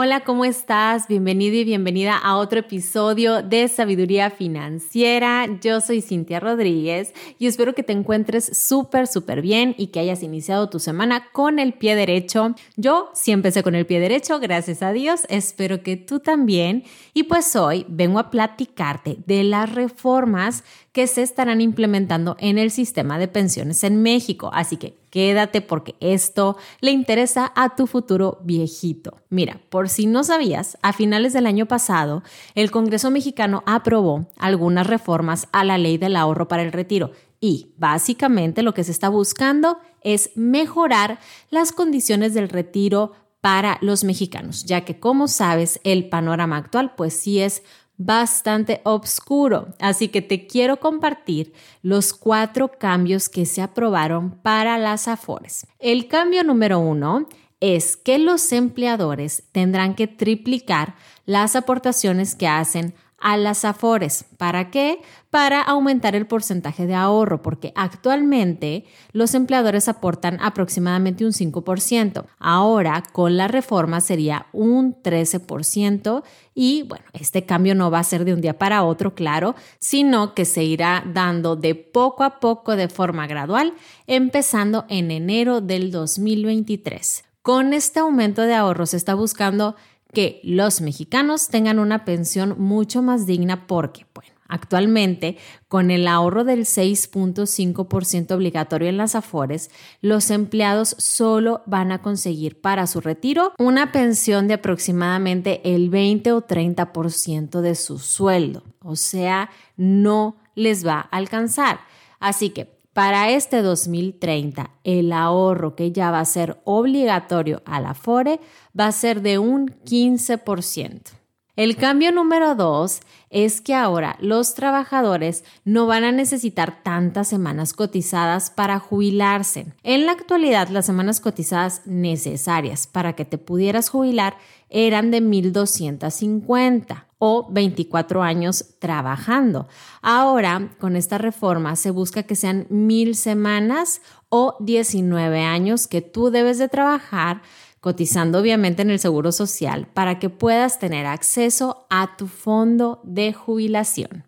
Hola, ¿cómo estás? Bienvenido y bienvenida a otro episodio de Sabiduría Financiera. Yo soy Cintia Rodríguez y espero que te encuentres súper, súper bien y que hayas iniciado tu semana con el pie derecho. Yo sí empecé con el pie derecho, gracias a Dios. Espero que tú también. Y pues hoy vengo a platicarte de las reformas que se estarán implementando en el sistema de pensiones en México. Así que quédate porque esto le interesa a tu futuro viejito. Mira, por si no sabías, a finales del año pasado, el Congreso mexicano aprobó algunas reformas a la ley del ahorro para el retiro. Y básicamente lo que se está buscando es mejorar las condiciones del retiro para los mexicanos, ya que como sabes, el panorama actual pues sí es bastante oscuro. Así que te quiero compartir los cuatro cambios que se aprobaron para las AFORES. El cambio número uno es que los empleadores tendrán que triplicar las aportaciones que hacen a las AFORES. ¿Para qué? Para aumentar el porcentaje de ahorro, porque actualmente los empleadores aportan aproximadamente un 5%. Ahora, con la reforma sería un 13% y bueno, este cambio no va a ser de un día para otro, claro, sino que se irá dando de poco a poco de forma gradual, empezando en enero del 2023. Con este aumento de ahorro se está buscando que los mexicanos tengan una pensión mucho más digna porque, bueno, Actualmente, con el ahorro del 6.5% obligatorio en las AFORES, los empleados solo van a conseguir para su retiro una pensión de aproximadamente el 20 o 30% de su sueldo. O sea, no les va a alcanzar. Así que para este 2030, el ahorro que ya va a ser obligatorio a la FORE va a ser de un 15%. El cambio número dos es que ahora los trabajadores no van a necesitar tantas semanas cotizadas para jubilarse. En la actualidad, las semanas cotizadas necesarias para que te pudieras jubilar eran de 1.250 o 24 años trabajando. Ahora, con esta reforma, se busca que sean mil semanas o 19 años que tú debes de trabajar cotizando obviamente en el Seguro Social para que puedas tener acceso a tu fondo jubilación.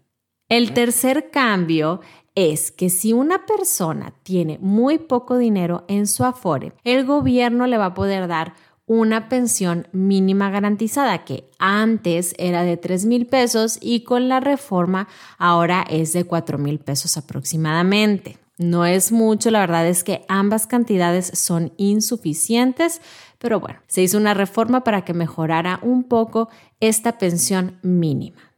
El tercer cambio es que si una persona tiene muy poco dinero en su Afore, el gobierno le va a poder dar una pensión mínima garantizada que antes era de 3 mil pesos y con la reforma ahora es de 4 mil pesos aproximadamente. No es mucho, la verdad es que ambas cantidades son insuficientes, pero bueno, se hizo una reforma para que mejorara un poco esta pensión mínima.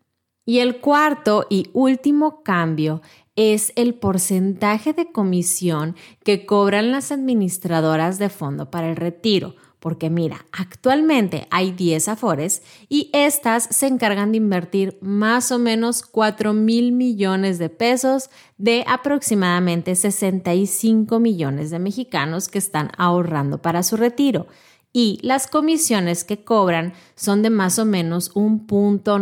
Y el cuarto y último cambio es el porcentaje de comisión que cobran las administradoras de fondo para el retiro porque mira, actualmente hay 10 Afores y estas se encargan de invertir más o menos 4 mil millones de pesos de aproximadamente 65 millones de mexicanos que están ahorrando para su retiro. Y las comisiones que cobran son de más o menos un punto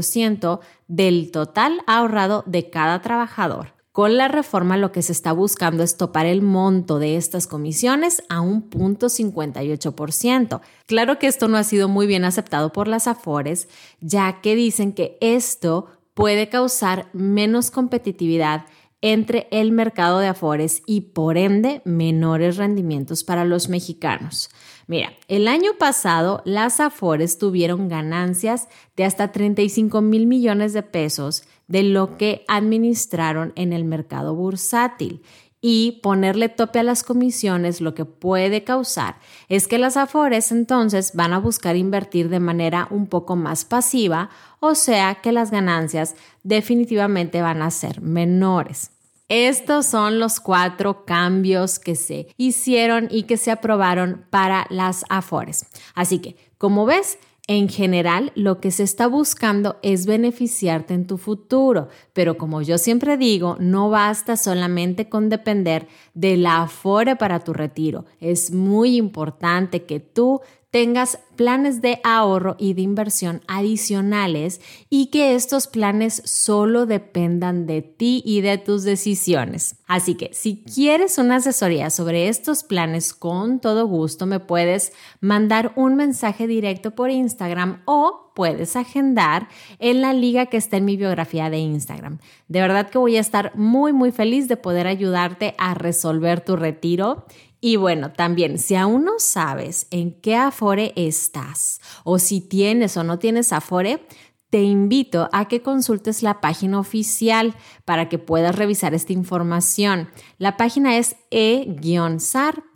ciento del total ahorrado de cada trabajador. Con la reforma lo que se está buscando es topar el monto de estas comisiones a un punto 58%. Claro que esto no ha sido muy bien aceptado por las AFORES, ya que dicen que esto puede causar menos competitividad entre el mercado de afores y por ende menores rendimientos para los mexicanos. Mira, el año pasado las afores tuvieron ganancias de hasta 35 mil millones de pesos de lo que administraron en el mercado bursátil y ponerle tope a las comisiones lo que puede causar es que las afores entonces van a buscar invertir de manera un poco más pasiva, o sea que las ganancias definitivamente van a ser menores. Estos son los cuatro cambios que se hicieron y que se aprobaron para las AFORES. Así que, como ves, En general, lo que se está buscando es beneficiarte en tu futuro, pero como yo siempre digo, no basta solamente con depender de la afore para tu retiro. Es muy importante que tú tengas planes de ahorro y de inversión adicionales y que estos planes solo dependan de ti y de tus decisiones. Así que si quieres una asesoría sobre estos planes, con todo gusto me puedes mandar un mensaje directo por Instagram o puedes agendar en la liga que está en mi biografía de Instagram. De verdad que voy a estar muy muy feliz de poder ayudarte a resolver tu retiro y bueno, también, si aún no sabes en qué Afore estás o si tienes o no tienes Afore, te invito a que consultes la página oficial para que puedas revisar esta información. La página es e-sar.com.mx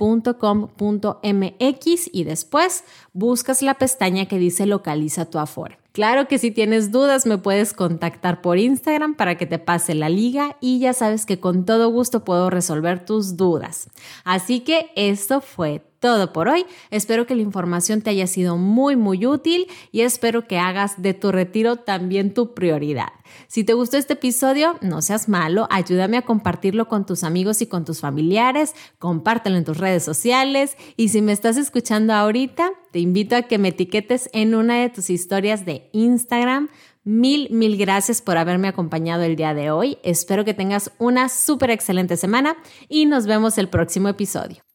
y después buscas la pestaña que dice localiza tu Afore. Claro que si tienes dudas me puedes contactar por Instagram para que te pase la liga y ya sabes que con todo gusto puedo resolver tus dudas. Así que esto fue todo por hoy. Espero que la información te haya sido muy, muy útil y espero que hagas de tu retiro también tu prioridad. Si te gustó este episodio, no seas malo, ayúdame a compartirlo con tus amigos y con tus familiares, compártelo en tus redes sociales y si me estás escuchando ahorita, te invito a que me etiquetes en una de tus historias de Instagram. Mil, mil gracias por haberme acompañado el día de hoy. Espero que tengas una súper excelente semana y nos vemos el próximo episodio.